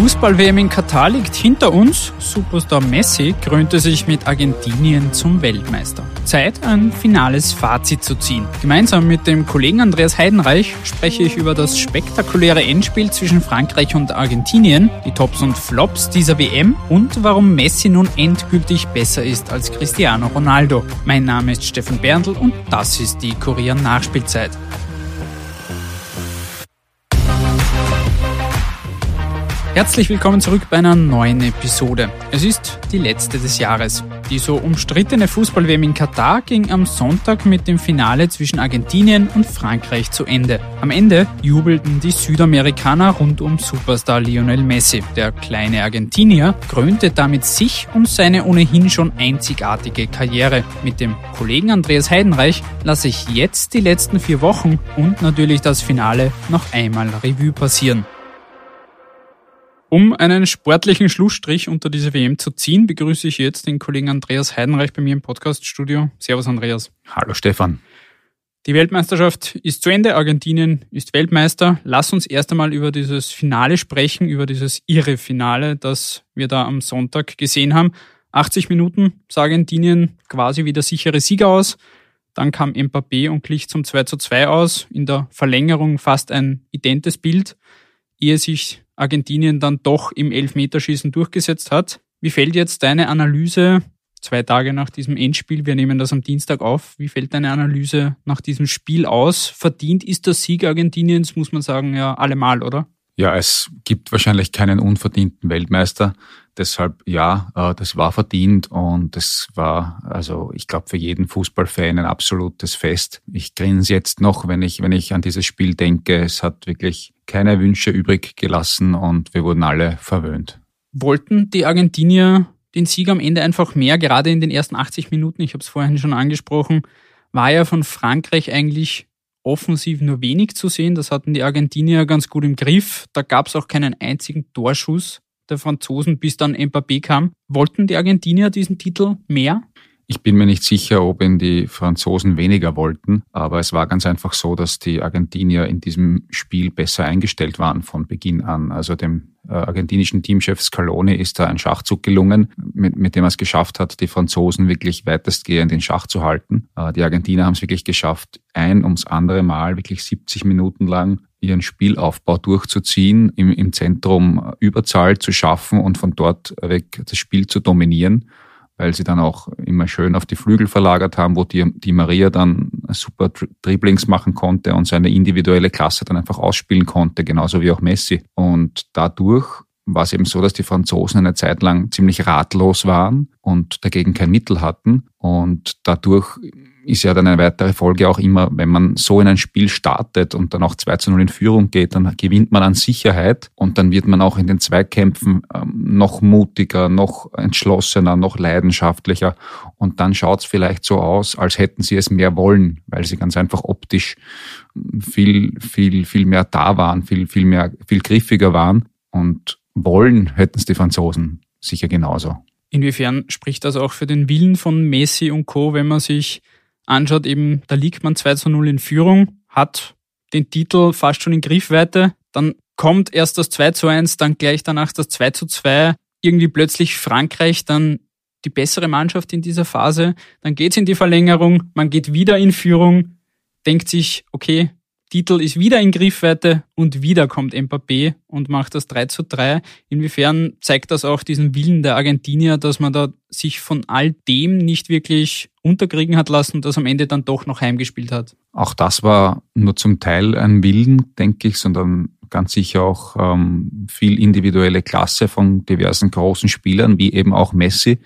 Fußball-WM in Katar liegt hinter uns. Superstar Messi krönte sich mit Argentinien zum Weltmeister. Zeit, ein finales Fazit zu ziehen. Gemeinsam mit dem Kollegen Andreas Heidenreich spreche ich über das spektakuläre Endspiel zwischen Frankreich und Argentinien, die Tops und Flops dieser WM und warum Messi nun endgültig besser ist als Cristiano Ronaldo. Mein Name ist Steffen Berndl und das ist die Kurier Nachspielzeit. Herzlich willkommen zurück bei einer neuen Episode. Es ist die letzte des Jahres. Die so umstrittene Fußball-WM in Katar ging am Sonntag mit dem Finale zwischen Argentinien und Frankreich zu Ende. Am Ende jubelten die Südamerikaner rund um Superstar Lionel Messi. Der kleine Argentinier krönte damit sich und seine ohnehin schon einzigartige Karriere. Mit dem Kollegen Andreas Heidenreich lasse ich jetzt die letzten vier Wochen und natürlich das Finale noch einmal Revue passieren. Um einen sportlichen Schlussstrich unter diese WM zu ziehen, begrüße ich jetzt den Kollegen Andreas Heidenreich bei mir im Podcaststudio. Servus Andreas. Hallo Stefan. Die Weltmeisterschaft ist zu Ende, Argentinien ist Weltmeister. Lass uns erst einmal über dieses Finale sprechen, über dieses irre Finale, das wir da am Sonntag gesehen haben. 80 Minuten sah Argentinien quasi wie der sichere Sieger aus. Dann kam Mbappé und glich zum 2 zu 2 aus. In der Verlängerung fast ein identes Bild, ehe sich Argentinien dann doch im Elfmeterschießen durchgesetzt hat. Wie fällt jetzt deine Analyse zwei Tage nach diesem Endspiel? Wir nehmen das am Dienstag auf. Wie fällt deine Analyse nach diesem Spiel aus? Verdient ist der Sieg Argentiniens, muss man sagen, ja allemal, oder? Ja, es gibt wahrscheinlich keinen unverdienten Weltmeister. Deshalb ja, äh, das war verdient und es war, also ich glaube, für jeden Fußballfan ein absolutes Fest. Ich grinse jetzt noch, wenn ich, wenn ich an dieses Spiel denke. Es hat wirklich keine Wünsche übrig gelassen und wir wurden alle verwöhnt. Wollten die Argentinier den Sieg am Ende einfach mehr, gerade in den ersten 80 Minuten, ich habe es vorhin schon angesprochen, war ja von Frankreich eigentlich offensiv nur wenig zu sehen. Das hatten die Argentinier ganz gut im Griff. Da gab es auch keinen einzigen Torschuss der Franzosen, bis dann Mbappé kam. Wollten die Argentinier diesen Titel mehr? Ich bin mir nicht sicher, ob ihn die Franzosen weniger wollten, aber es war ganz einfach so, dass die Argentinier in diesem Spiel besser eingestellt waren von Beginn an. Also dem äh, argentinischen Teamchef Scaloni ist da ein Schachzug gelungen, mit, mit dem er es geschafft hat, die Franzosen wirklich weitestgehend in Schach zu halten. Äh, die Argentinier haben es wirklich geschafft, ein ums andere Mal wirklich 70 Minuten lang ihren Spielaufbau durchzuziehen, im, im Zentrum Überzahl zu schaffen und von dort weg das Spiel zu dominieren weil sie dann auch immer schön auf die Flügel verlagert haben, wo die, die Maria dann super Dribblings machen konnte und seine individuelle Klasse dann einfach ausspielen konnte, genauso wie auch Messi. Und dadurch war es eben so, dass die Franzosen eine Zeit lang ziemlich ratlos waren und dagegen kein Mittel hatten. Und dadurch ist ja dann eine weitere Folge auch immer, wenn man so in ein Spiel startet und dann auch 2 zu 0 in Führung geht, dann gewinnt man an Sicherheit und dann wird man auch in den Zweikämpfen ähm, noch mutiger, noch entschlossener, noch leidenschaftlicher und dann schaut es vielleicht so aus, als hätten sie es mehr wollen, weil sie ganz einfach optisch viel, viel, viel mehr da waren, viel, viel mehr, viel griffiger waren und wollen hätten es die Franzosen sicher genauso. Inwiefern spricht das auch für den Willen von Messi und Co., wenn man sich anschaut, eben, da liegt man 2 zu 0 in Führung, hat den Titel fast schon in Griffweite, dann kommt erst das 2 zu 1, dann gleich danach das 2 zu 2, irgendwie plötzlich Frankreich dann die bessere Mannschaft in dieser Phase, dann geht's in die Verlängerung, man geht wieder in Führung, denkt sich, okay, Titel ist wieder in Griffweite und wieder kommt Mbappé und macht das 3 zu 3. Inwiefern zeigt das auch diesen Willen der Argentinier, dass man da sich von all dem nicht wirklich unterkriegen hat lassen und das am Ende dann doch noch heimgespielt hat? Auch das war nur zum Teil ein Willen, denke ich, sondern ganz sicher auch ähm, viel individuelle Klasse von diversen großen Spielern, wie eben auch Messi,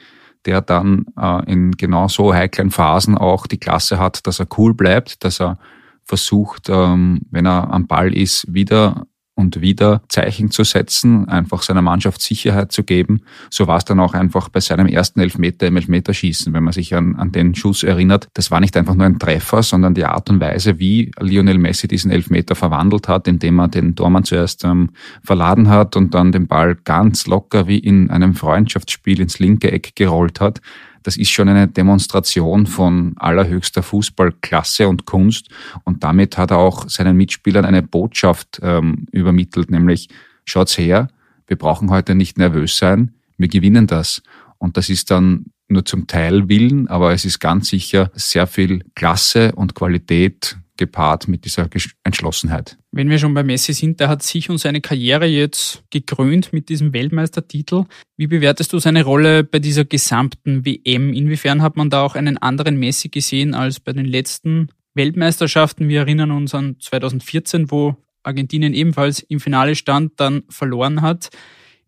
der dann äh, in genau so heiklen Phasen auch die Klasse hat, dass er cool bleibt, dass er versucht, ähm, wenn er am Ball ist, wieder und wieder Zeichen zu setzen, einfach seiner Mannschaft Sicherheit zu geben. So war es dann auch einfach bei seinem ersten Elfmeter im Elfmeterschießen, wenn man sich an, an den Schuss erinnert. Das war nicht einfach nur ein Treffer, sondern die Art und Weise, wie Lionel Messi diesen Elfmeter verwandelt hat, indem er den Tormann zuerst ähm, verladen hat und dann den Ball ganz locker wie in einem Freundschaftsspiel ins linke Eck gerollt hat das ist schon eine Demonstration von allerhöchster Fußballklasse und Kunst. Und damit hat er auch seinen Mitspielern eine Botschaft ähm, übermittelt, nämlich schaut's her, wir brauchen heute nicht nervös sein, wir gewinnen das. Und das ist dann nur zum Teil Willen, aber es ist ganz sicher sehr viel Klasse und Qualität gepaart mit dieser Entschlossenheit. Wenn wir schon bei Messi sind, der hat sich und seine Karriere jetzt gekrönt mit diesem Weltmeistertitel. Wie bewertest du seine Rolle bei dieser gesamten WM? Inwiefern hat man da auch einen anderen Messi gesehen als bei den letzten Weltmeisterschaften? Wir erinnern uns an 2014, wo Argentinien ebenfalls im Finale stand, dann verloren hat.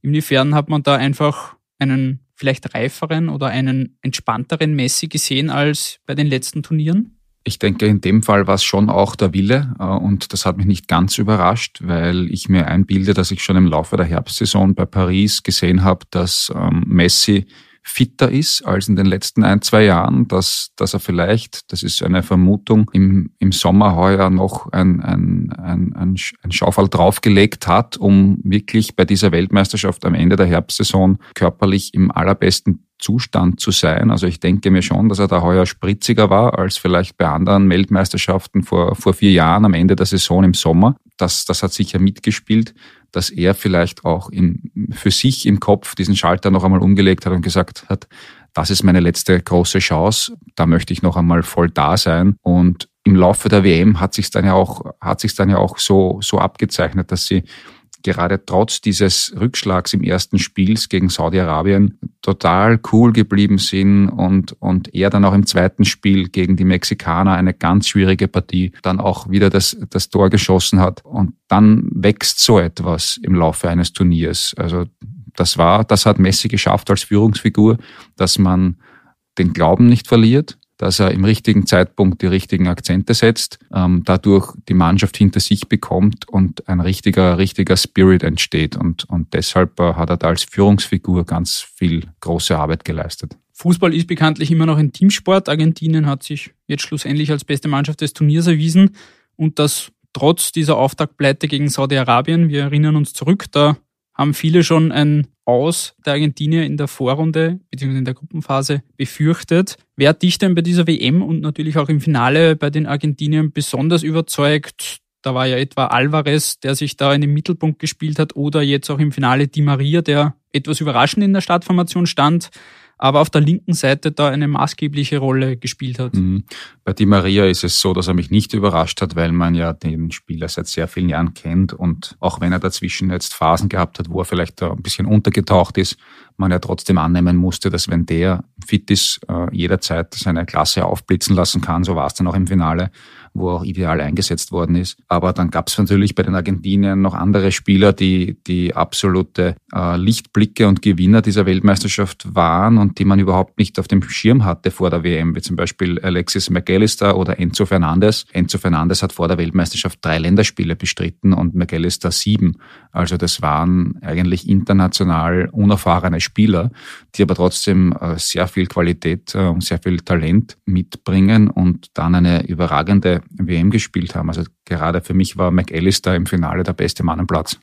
Inwiefern hat man da einfach einen vielleicht reiferen oder einen entspannteren Messi gesehen als bei den letzten Turnieren? Ich denke, in dem Fall war es schon auch der Wille äh, und das hat mich nicht ganz überrascht, weil ich mir einbilde, dass ich schon im Laufe der Herbstsaison bei Paris gesehen habe, dass ähm, Messi fitter ist als in den letzten ein, zwei Jahren, dass, dass er vielleicht, das ist eine Vermutung, im, im Sommer heuer noch ein, ein, ein, ein, ein Schaufel draufgelegt hat, um wirklich bei dieser Weltmeisterschaft am Ende der Herbstsaison körperlich im allerbesten Zustand zu sein. Also ich denke mir schon, dass er da heuer spritziger war als vielleicht bei anderen Weltmeisterschaften vor, vor vier Jahren am Ende der Saison im Sommer. Das, das hat sicher mitgespielt, dass er vielleicht auch in, für sich im Kopf diesen Schalter noch einmal umgelegt hat und gesagt hat, das ist meine letzte große Chance, da möchte ich noch einmal voll da sein. Und im Laufe der WM hat sich dann ja auch, hat sich dann ja auch so, so abgezeichnet, dass sie gerade trotz dieses Rückschlags im ersten Spiels gegen Saudi-Arabien total cool geblieben sind und, und er dann auch im zweiten Spiel gegen die Mexikaner eine ganz schwierige Partie dann auch wieder das, das Tor geschossen hat. Und dann wächst so etwas im Laufe eines Turniers. Also das war, das hat Messi geschafft als Führungsfigur, dass man den Glauben nicht verliert, dass er im richtigen Zeitpunkt die richtigen Akzente setzt, ähm, dadurch die Mannschaft hinter sich bekommt und ein richtiger, richtiger Spirit entsteht. Und, und deshalb äh, hat er da als Führungsfigur ganz viel große Arbeit geleistet. Fußball ist bekanntlich immer noch ein Teamsport. Argentinien hat sich jetzt schlussendlich als beste Mannschaft des Turniers erwiesen und das trotz dieser Auftaktpleite gegen Saudi-Arabien. Wir erinnern uns zurück, da haben viele schon ein Aus der Argentinier in der Vorrunde bzw. in der Gruppenphase befürchtet. Wer hat dich denn bei dieser WM und natürlich auch im Finale bei den Argentiniern besonders überzeugt? Da war ja etwa Alvarez, der sich da in den Mittelpunkt gespielt hat, oder jetzt auch im Finale Di Maria, der etwas überraschend in der Startformation stand aber auf der linken Seite da eine maßgebliche Rolle gespielt hat. Mhm. Bei Di Maria ist es so, dass er mich nicht überrascht hat, weil man ja den Spieler seit sehr vielen Jahren kennt und auch wenn er dazwischen jetzt Phasen gehabt hat, wo er vielleicht ein bisschen untergetaucht ist, man ja trotzdem annehmen musste, dass wenn der fit ist, äh, jederzeit seine Klasse aufblitzen lassen kann. So war es dann auch im Finale wo auch ideal eingesetzt worden ist. Aber dann gab es natürlich bei den Argentiniern noch andere Spieler, die die absolute äh, Lichtblicke und Gewinner dieser Weltmeisterschaft waren und die man überhaupt nicht auf dem Schirm hatte vor der WM, wie zum Beispiel Alexis McAllister oder Enzo Fernandez. Enzo Fernandez hat vor der Weltmeisterschaft drei Länderspiele bestritten und McAllister sieben. Also das waren eigentlich international unerfahrene Spieler, die aber trotzdem äh, sehr viel Qualität äh, und sehr viel Talent mitbringen und dann eine überragende WM gespielt haben. Also gerade für mich war McAllister im Finale der beste Mann am Platz.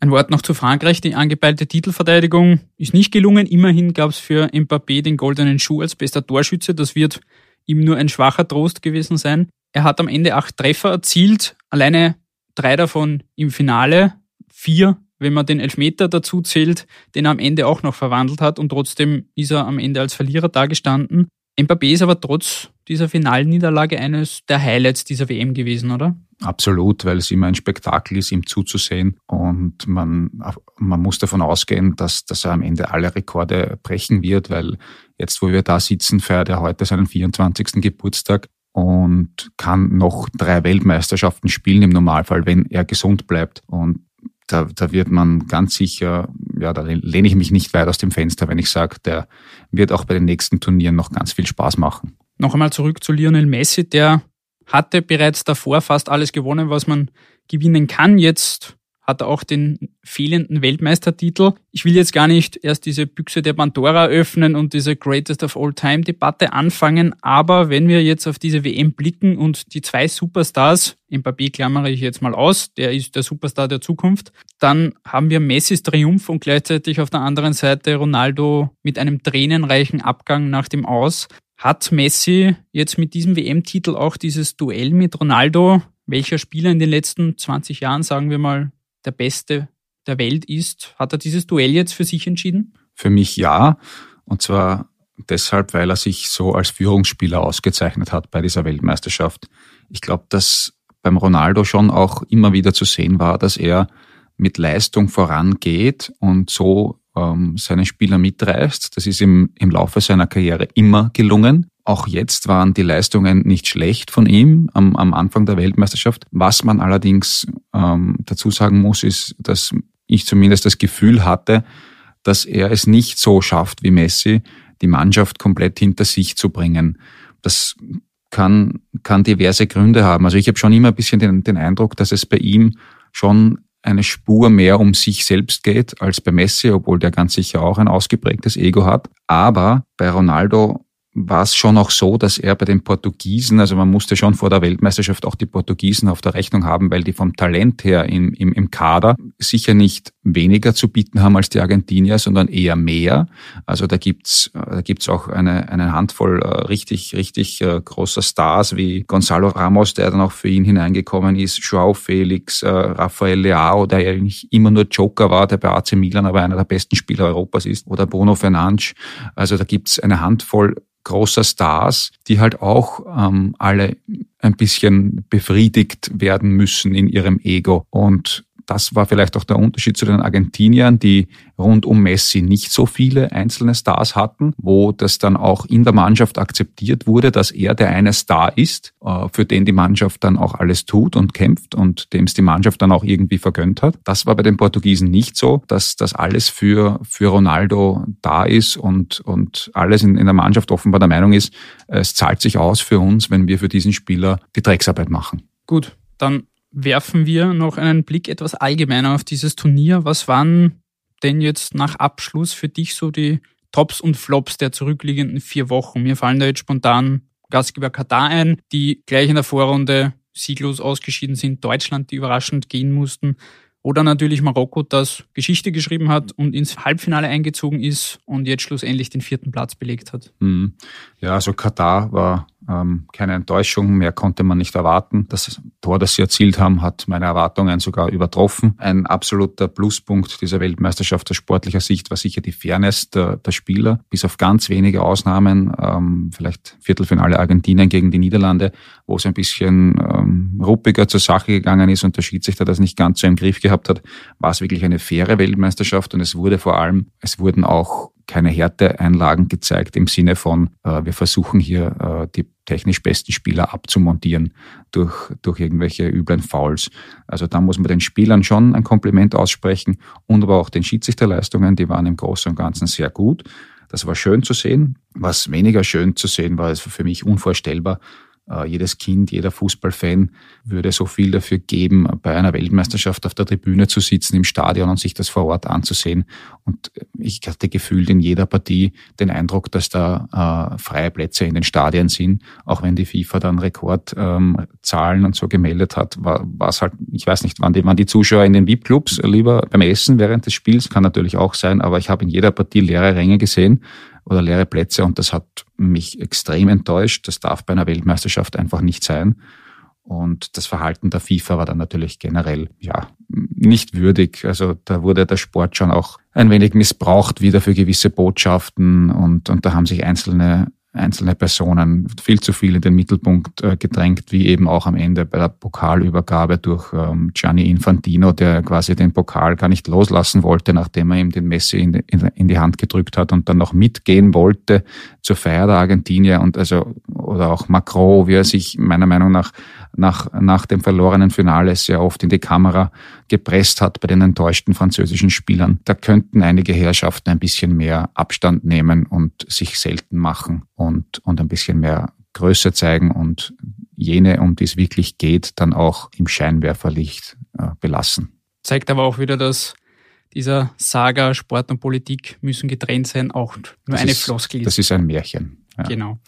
Ein Wort noch zu Frankreich. Die angepeilte Titelverteidigung ist nicht gelungen. Immerhin gab es für Mbappé den goldenen Schuh als bester Torschütze. Das wird ihm nur ein schwacher Trost gewesen sein. Er hat am Ende acht Treffer erzielt, alleine drei davon im Finale, vier, wenn man den Elfmeter dazu zählt, den er am Ende auch noch verwandelt hat und trotzdem ist er am Ende als Verlierer dagestanden. Mbappé ist aber trotz dieser Finalniederlage eines der Highlights dieser WM gewesen, oder? Absolut, weil es immer ein Spektakel ist, ihm zuzusehen. Und man, man muss davon ausgehen, dass, dass er am Ende alle Rekorde brechen wird, weil jetzt, wo wir da sitzen, feiert er heute seinen 24. Geburtstag und kann noch drei Weltmeisterschaften spielen im Normalfall, wenn er gesund bleibt. Und da, da wird man ganz sicher, ja, da lehne ich mich nicht weit aus dem Fenster, wenn ich sage, der wird auch bei den nächsten Turnieren noch ganz viel Spaß machen. Noch einmal zurück zu Lionel Messi, der hatte bereits davor fast alles gewonnen, was man gewinnen kann. Jetzt hat er auch den fehlenden Weltmeistertitel. Ich will jetzt gar nicht erst diese Büchse der Pandora öffnen und diese Greatest of All Time Debatte anfangen, aber wenn wir jetzt auf diese WM blicken und die zwei Superstars, Mbappé klammere ich jetzt mal aus, der ist der Superstar der Zukunft, dann haben wir Messis Triumph und gleichzeitig auf der anderen Seite Ronaldo mit einem tränenreichen Abgang nach dem Aus. Hat Messi jetzt mit diesem WM-Titel auch dieses Duell mit Ronaldo, welcher Spieler in den letzten 20 Jahren, sagen wir mal, der beste der Welt ist, hat er dieses Duell jetzt für sich entschieden? Für mich ja. Und zwar deshalb, weil er sich so als Führungsspieler ausgezeichnet hat bei dieser Weltmeisterschaft. Ich glaube, dass beim Ronaldo schon auch immer wieder zu sehen war, dass er mit Leistung vorangeht und so ähm, seine Spieler mitreißt. Das ist ihm im Laufe seiner Karriere immer gelungen. Auch jetzt waren die Leistungen nicht schlecht von ihm am, am Anfang der Weltmeisterschaft. Was man allerdings ähm, dazu sagen muss, ist, dass ich zumindest das Gefühl hatte, dass er es nicht so schafft wie Messi, die Mannschaft komplett hinter sich zu bringen. Das kann, kann diverse Gründe haben. Also ich habe schon immer ein bisschen den, den Eindruck, dass es bei ihm schon eine Spur mehr um sich selbst geht als bei Messi, obwohl der ganz sicher auch ein ausgeprägtes Ego hat. Aber bei Ronaldo war es schon auch so, dass er bei den Portugiesen, also man musste schon vor der Weltmeisterschaft auch die Portugiesen auf der Rechnung haben, weil die vom Talent her im, im, im Kader sicher nicht weniger zu bieten haben als die Argentinier, sondern eher mehr. Also da gibt's da gibt's auch eine, eine Handvoll äh, richtig, richtig äh, großer Stars wie Gonzalo Ramos, der dann auch für ihn hineingekommen ist, Joao Felix, äh, Rafael Leao, der ja eigentlich immer nur Joker war, der bei AC Milan aber einer der besten Spieler Europas ist, oder Bruno Fernandes. Also da gibt's eine Handvoll großer Stars, die halt auch ähm, alle ein bisschen befriedigt werden müssen in ihrem Ego. Und das war vielleicht auch der Unterschied zu den Argentiniern, die rund um Messi nicht so viele einzelne Stars hatten, wo das dann auch in der Mannschaft akzeptiert wurde, dass er der eine Star ist, äh, für den die Mannschaft dann auch alles tut und kämpft und dem es die Mannschaft dann auch irgendwie vergönnt hat. Das war bei den Portugiesen nicht so, dass das alles für, für Ronaldo da ist und, und alles in, in der Mannschaft offenbar der Meinung ist, es zahlt sich aus für uns, wenn wir für diesen Spieler die Drecksarbeit machen. Gut, dann werfen wir noch einen Blick etwas allgemeiner auf dieses Turnier. Was waren denn jetzt nach Abschluss für dich so die Tops und Flops der zurückliegenden vier Wochen? Mir fallen da jetzt spontan Gastgeber Katar ein, die gleich in der Vorrunde sieglos ausgeschieden sind, Deutschland, die überraschend gehen mussten, oder natürlich Marokko, das Geschichte geschrieben hat und ins Halbfinale eingezogen ist und jetzt schlussendlich den vierten Platz belegt hat. Mhm. Ja, also Katar war keine Enttäuschung, mehr konnte man nicht erwarten. Das Tor, das sie erzielt haben, hat meine Erwartungen sogar übertroffen. Ein absoluter Pluspunkt dieser Weltmeisterschaft aus sportlicher Sicht war sicher die Fairness der, der Spieler. Bis auf ganz wenige Ausnahmen, ähm, vielleicht Viertelfinale Argentinien gegen die Niederlande, wo es ein bisschen ähm, ruppiger zur Sache gegangen ist und der Schiedsrichter das nicht ganz so im Griff gehabt hat, war es wirklich eine faire Weltmeisterschaft und es wurde vor allem, es wurden auch keine Härteeinlagen gezeigt im Sinne von, äh, wir versuchen hier äh, die technisch besten Spieler abzumontieren durch, durch irgendwelche üblen Fouls. Also da muss man den Spielern schon ein Kompliment aussprechen und aber auch den Schiedsrichterleistungen, die waren im Großen und Ganzen sehr gut. Das war schön zu sehen. Was weniger schön zu sehen war, ist für mich unvorstellbar, jedes Kind, jeder Fußballfan würde so viel dafür geben, bei einer Weltmeisterschaft auf der Tribüne zu sitzen im Stadion und sich das vor Ort anzusehen. Und ich hatte gefühlt in jeder Partie den Eindruck, dass da äh, freie Plätze in den Stadien sind. Auch wenn die FIFA dann Rekordzahlen ähm, und so gemeldet hat, war es halt, ich weiß nicht, waren die, waren die Zuschauer in den VIP-Clubs lieber beim Essen während des Spiels, kann natürlich auch sein, aber ich habe in jeder Partie leere Ränge gesehen oder leere Plätze und das hat mich extrem enttäuscht. Das darf bei einer Weltmeisterschaft einfach nicht sein. Und das Verhalten der FIFA war dann natürlich generell, ja, nicht würdig. Also da wurde der Sport schon auch ein wenig missbraucht wieder für gewisse Botschaften und, und da haben sich einzelne einzelne Personen viel zu viel in den Mittelpunkt äh, gedrängt, wie eben auch am Ende bei der Pokalübergabe durch ähm, Gianni Infantino, der quasi den Pokal gar nicht loslassen wollte, nachdem er ihm den Messi in die, in die Hand gedrückt hat und dann noch mitgehen wollte zur Feier der Argentinier. Und also oder auch Macron, wie er sich meiner Meinung nach nach, nach dem verlorenen Finale sehr oft in die Kamera gepresst hat bei den enttäuschten französischen Spielern. Da könnten einige Herrschaften ein bisschen mehr Abstand nehmen und sich selten machen und, und ein bisschen mehr Größe zeigen und jene, um die es wirklich geht, dann auch im Scheinwerferlicht äh, belassen. Zeigt aber auch wieder, dass dieser Saga Sport und Politik müssen getrennt sein, auch nur das eine ist, Floskel. Das ist ein Märchen. Ja. Genau.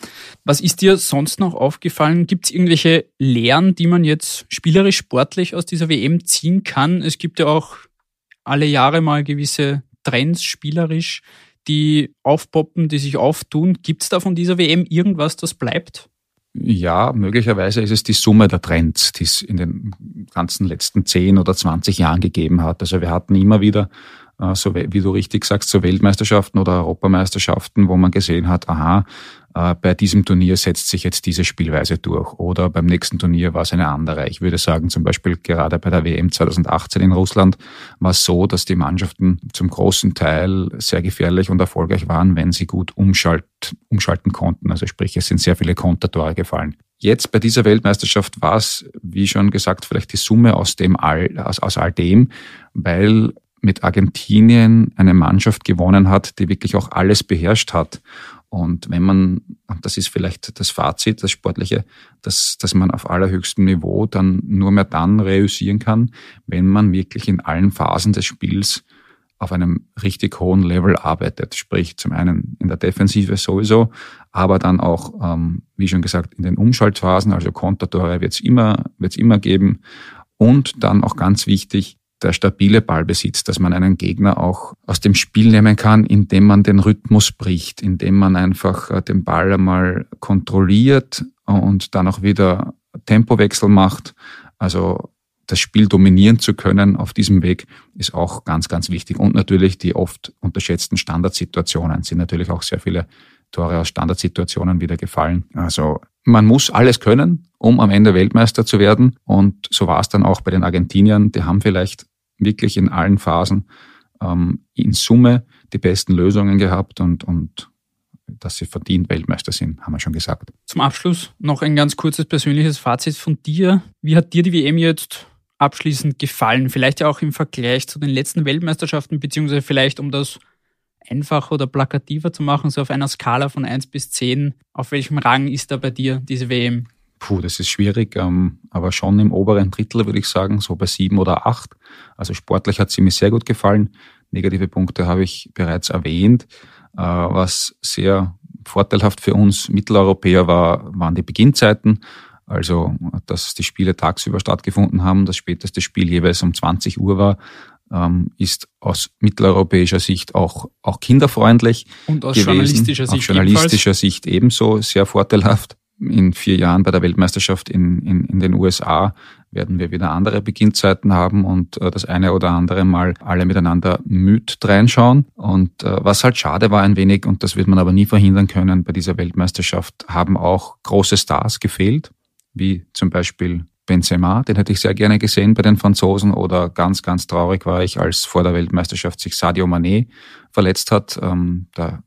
Was ist dir sonst noch aufgefallen? Gibt es irgendwelche Lehren, die man jetzt spielerisch, sportlich aus dieser WM ziehen kann? Es gibt ja auch alle Jahre mal gewisse Trends spielerisch, die aufpoppen, die sich auftun. Gibt es da von dieser WM irgendwas, das bleibt? Ja, möglicherweise ist es die Summe der Trends, die es in den ganzen letzten 10 oder 20 Jahren gegeben hat. Also wir hatten immer wieder äh, so wie du richtig sagst, so Weltmeisterschaften oder Europameisterschaften, wo man gesehen hat, aha, äh, bei diesem Turnier setzt sich jetzt diese Spielweise durch oder beim nächsten Turnier war es eine andere. Ich würde sagen, zum Beispiel gerade bei der WM 2018 in Russland war es so, dass die Mannschaften zum großen Teil sehr gefährlich und erfolgreich waren, wenn sie gut umschalt, umschalten konnten. Also sprich, es sind sehr viele Kontertore gefallen. Jetzt bei dieser Weltmeisterschaft war es, wie schon gesagt, vielleicht die Summe aus dem all, aus, aus all dem, weil mit Argentinien eine Mannschaft gewonnen hat, die wirklich auch alles beherrscht hat. Und wenn man, das ist vielleicht das Fazit, das Sportliche, dass, dass man auf allerhöchstem Niveau dann nur mehr dann reüssieren kann, wenn man wirklich in allen Phasen des Spiels auf einem richtig hohen Level arbeitet. Sprich, zum einen in der Defensive sowieso, aber dann auch, ähm, wie schon gesagt, in den Umschaltphasen, also Kontertore wird es immer, wird's immer geben. Und dann auch ganz wichtig, der stabile Ballbesitz, dass man einen Gegner auch aus dem Spiel nehmen kann, indem man den Rhythmus bricht, indem man einfach äh, den Ball einmal kontrolliert und dann auch wieder Tempowechsel macht. Also das Spiel dominieren zu können auf diesem Weg ist auch ganz, ganz wichtig. Und natürlich die oft unterschätzten Standardsituationen sind natürlich auch sehr viele Tore aus Standardsituationen wieder gefallen. Also man muss alles können, um am Ende Weltmeister zu werden. Und so war es dann auch bei den Argentiniern. Die haben vielleicht wirklich in allen Phasen ähm, in Summe die besten Lösungen gehabt und, und dass sie verdient Weltmeister sind, haben wir schon gesagt. Zum Abschluss noch ein ganz kurzes persönliches Fazit von dir. Wie hat dir die WM jetzt abschließend gefallen? Vielleicht ja auch im Vergleich zu den letzten Weltmeisterschaften, beziehungsweise vielleicht um das einfacher oder plakativer zu machen, so auf einer Skala von 1 bis 10. Auf welchem Rang ist da bei dir diese WM? Puh, das ist schwierig, ähm, aber schon im oberen Drittel würde ich sagen, so bei sieben oder acht. Also sportlich hat sie mir sehr gut gefallen. Negative Punkte habe ich bereits erwähnt. Äh, was sehr vorteilhaft für uns Mitteleuropäer war, waren die Beginnzeiten. Also, dass die Spiele tagsüber stattgefunden haben, das späteste Spiel jeweils um 20 Uhr war, ähm, ist aus mitteleuropäischer Sicht auch, auch kinderfreundlich. Und aus gewesen. journalistischer Sicht. Aus journalistischer Sicht ebenso sehr vorteilhaft in vier Jahren bei der Weltmeisterschaft in, in, in den USA werden wir wieder andere Beginnzeiten haben und äh, das eine oder andere Mal alle miteinander müd reinschauen. Und äh, was halt schade war ein wenig, und das wird man aber nie verhindern können, bei dieser Weltmeisterschaft haben auch große Stars gefehlt, wie zum Beispiel Benzema, den hätte ich sehr gerne gesehen bei den Franzosen oder ganz, ganz traurig war ich, als vor der Weltmeisterschaft sich Sadio Mané verletzt hat. Ähm, da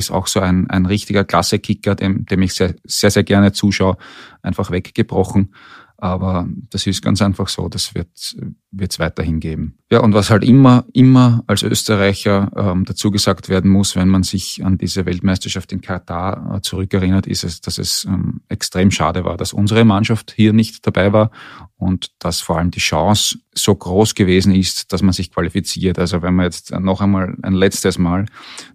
ist auch so ein, ein richtiger Klasse-Kicker, dem, dem ich sehr, sehr, sehr gerne zuschaue, einfach weggebrochen. Aber das ist ganz einfach so, das wird es weiterhin geben. Ja, und was halt immer, immer als Österreicher ähm, dazu gesagt werden muss, wenn man sich an diese Weltmeisterschaft in Katar äh, zurückerinnert, ist es, dass es ähm, extrem schade war, dass unsere Mannschaft hier nicht dabei war und dass vor allem die Chance so groß gewesen ist, dass man sich qualifiziert. Also wenn man jetzt noch einmal ein letztes Mal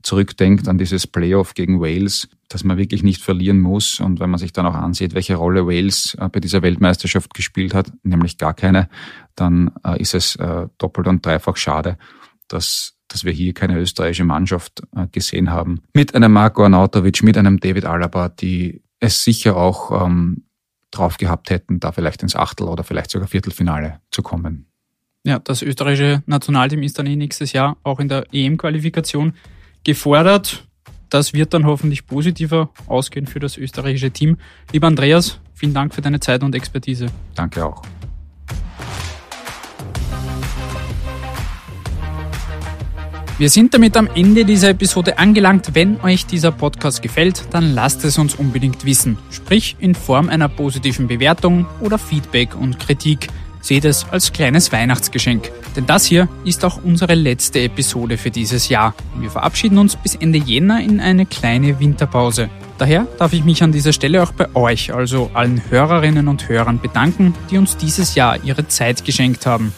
zurückdenkt an dieses Playoff gegen Wales, dass man wirklich nicht verlieren muss. Und wenn man sich dann auch ansieht, welche Rolle Wales äh, bei dieser Weltmeisterschaft gespielt hat, nämlich gar keine, dann äh, ist es äh, doppelt und dreifach schade, dass dass wir hier keine österreichische Mannschaft gesehen haben. Mit einem Marco Arnautovic, mit einem David Alaba, die es sicher auch ähm, drauf gehabt hätten, da vielleicht ins Achtel- oder vielleicht sogar Viertelfinale zu kommen. Ja, das österreichische Nationalteam ist dann eh nächstes Jahr auch in der EM-Qualifikation gefordert. Das wird dann hoffentlich positiver ausgehen für das österreichische Team. Lieber Andreas, vielen Dank für deine Zeit und Expertise. Danke auch. Wir sind damit am Ende dieser Episode angelangt. Wenn euch dieser Podcast gefällt, dann lasst es uns unbedingt wissen. Sprich in Form einer positiven Bewertung oder Feedback und Kritik. Seht es als kleines Weihnachtsgeschenk. Denn das hier ist auch unsere letzte Episode für dieses Jahr. Wir verabschieden uns bis Ende Jänner in eine kleine Winterpause. Daher darf ich mich an dieser Stelle auch bei euch, also allen Hörerinnen und Hörern, bedanken, die uns dieses Jahr ihre Zeit geschenkt haben.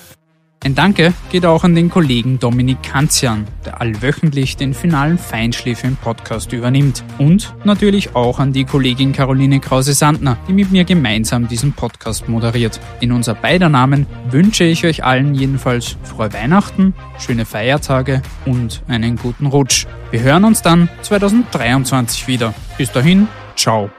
Ein Danke geht auch an den Kollegen Dominik Kanzian, der allwöchentlich den finalen Feinschliff im Podcast übernimmt. Und natürlich auch an die Kollegin Caroline Krause-Sandner, die mit mir gemeinsam diesen Podcast moderiert. In unser beider Namen wünsche ich euch allen jedenfalls frohe Weihnachten, schöne Feiertage und einen guten Rutsch. Wir hören uns dann 2023 wieder. Bis dahin, ciao.